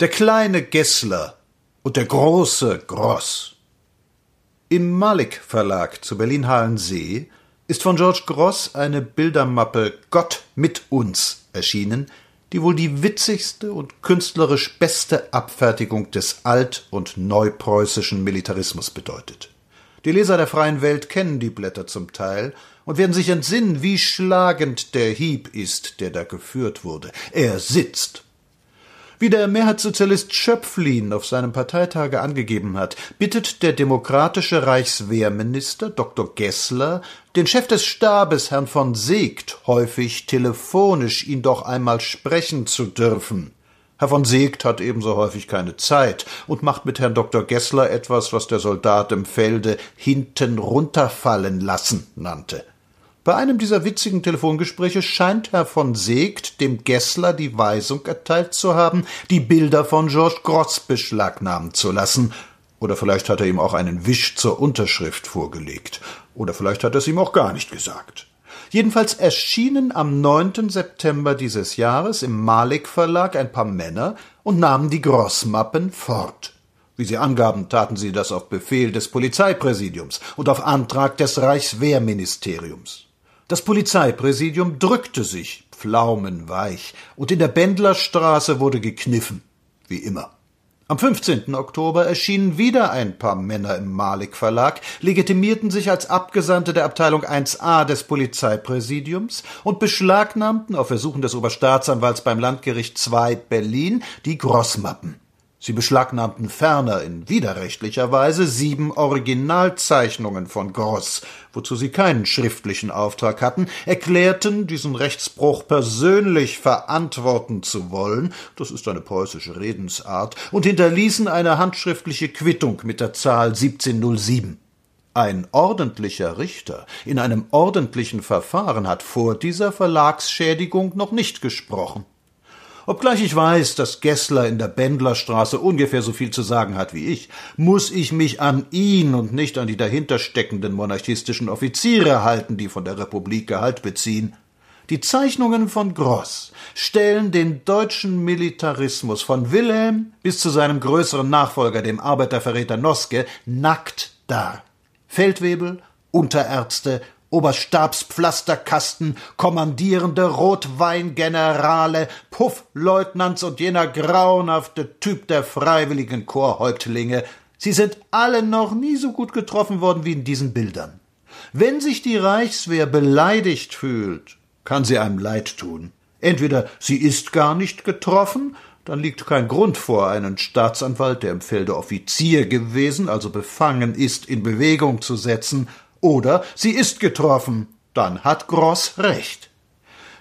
Der kleine Gessler und der große Gross. Im Malik Verlag zu Berlin-Halensee ist von George Gross eine Bildermappe Gott mit uns erschienen, die wohl die witzigste und künstlerisch beste Abfertigung des alt- und neupreußischen Militarismus bedeutet. Die Leser der freien Welt kennen die Blätter zum Teil und werden sich entsinnen, wie schlagend der Hieb ist, der da geführt wurde. Er sitzt wie der Mehrheitssozialist Schöpflin auf seinem Parteitage angegeben hat, bittet der demokratische Reichswehrminister Dr. Gessler den Chef des Stabes, Herrn von Seegt, häufig telefonisch ihn doch einmal sprechen zu dürfen. Herr von Seegt hat ebenso häufig keine Zeit und macht mit Herrn Dr. Gessler etwas, was der Soldat im Felde hinten runterfallen lassen nannte. Bei einem dieser witzigen Telefongespräche scheint Herr von Seegt dem Gessler die Weisung erteilt zu haben, die Bilder von George Gross beschlagnahmen zu lassen. Oder vielleicht hat er ihm auch einen Wisch zur Unterschrift vorgelegt. Oder vielleicht hat er es ihm auch gar nicht gesagt. Jedenfalls erschienen am 9. September dieses Jahres im Malik Verlag ein paar Männer und nahmen die Grossmappen fort. Wie sie angaben, taten sie das auf Befehl des Polizeipräsidiums und auf Antrag des Reichswehrministeriums. Das Polizeipräsidium drückte sich, pflaumenweich, und in der Bendlerstraße wurde gekniffen, wie immer. Am 15. Oktober erschienen wieder ein paar Männer im Malik Verlag, legitimierten sich als Abgesandte der Abteilung 1a des Polizeipräsidiums und beschlagnahmten auf Ersuchen des Oberstaatsanwalts beim Landgericht II Berlin die Grossmappen. Sie beschlagnahmten ferner in widerrechtlicher Weise sieben Originalzeichnungen von Gross, wozu sie keinen schriftlichen Auftrag hatten, erklärten, diesen Rechtsbruch persönlich verantworten zu wollen, das ist eine preußische Redensart, und hinterließen eine handschriftliche Quittung mit der Zahl 1707. Ein ordentlicher Richter in einem ordentlichen Verfahren hat vor dieser Verlagsschädigung noch nicht gesprochen. Obgleich ich weiß, dass Gessler in der Bendlerstraße ungefähr so viel zu sagen hat wie ich, muss ich mich an ihn und nicht an die dahintersteckenden monarchistischen Offiziere halten, die von der Republik Gehalt beziehen. Die Zeichnungen von Gross stellen den deutschen Militarismus von Wilhelm bis zu seinem größeren Nachfolger, dem Arbeiterverräter Noske, nackt dar. Feldwebel, Unterärzte Oberstabspflasterkasten, kommandierende Rotweingenerale, Puffleutnants und jener grauenhafte Typ der freiwilligen Chorhäuptlinge, sie sind alle noch nie so gut getroffen worden wie in diesen Bildern. Wenn sich die Reichswehr beleidigt fühlt, kann sie einem leid tun. Entweder sie ist gar nicht getroffen, dann liegt kein Grund vor, einen Staatsanwalt, der im Felde Offizier gewesen, also befangen ist, in Bewegung zu setzen, oder sie ist getroffen, dann hat Gross recht.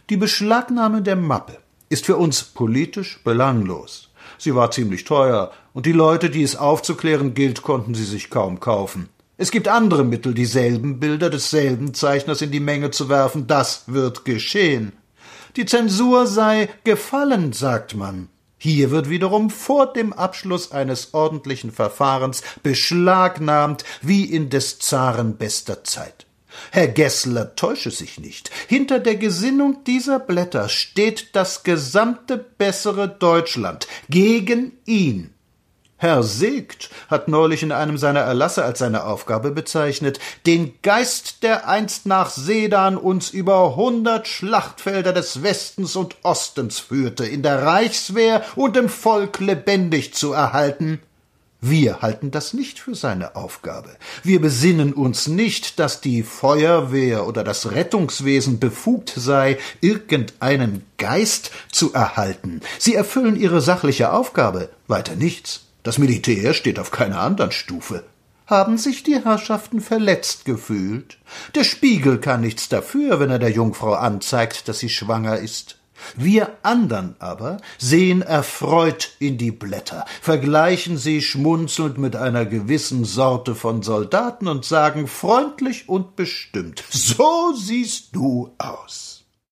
Die Beschlagnahme der Mappe ist für uns politisch belanglos. Sie war ziemlich teuer, und die Leute, die es aufzuklären gilt, konnten sie sich kaum kaufen. Es gibt andere Mittel, dieselben Bilder desselben Zeichners in die Menge zu werfen, das wird geschehen. Die Zensur sei gefallen, sagt man. Hier wird wiederum vor dem Abschluss eines ordentlichen Verfahrens beschlagnahmt, wie in des Zaren bester Zeit. Herr Gessler täusche sich nicht. Hinter der Gesinnung dieser Blätter steht das gesamte bessere Deutschland gegen ihn. Herr Segt hat neulich in einem seiner Erlasse als seine Aufgabe bezeichnet, den Geist, der einst nach Sedan uns über hundert Schlachtfelder des Westens und Ostens führte, in der Reichswehr und im Volk lebendig zu erhalten. Wir halten das nicht für seine Aufgabe. Wir besinnen uns nicht, dass die Feuerwehr oder das Rettungswesen befugt sei, irgendeinen Geist zu erhalten. Sie erfüllen ihre sachliche Aufgabe, weiter nichts. Das Militär steht auf keiner anderen Stufe. Haben sich die Herrschaften verletzt gefühlt? Der Spiegel kann nichts dafür, wenn er der Jungfrau anzeigt, dass sie schwanger ist. Wir andern aber sehen erfreut in die Blätter, vergleichen sie schmunzelnd mit einer gewissen Sorte von Soldaten und sagen freundlich und bestimmt So siehst du aus.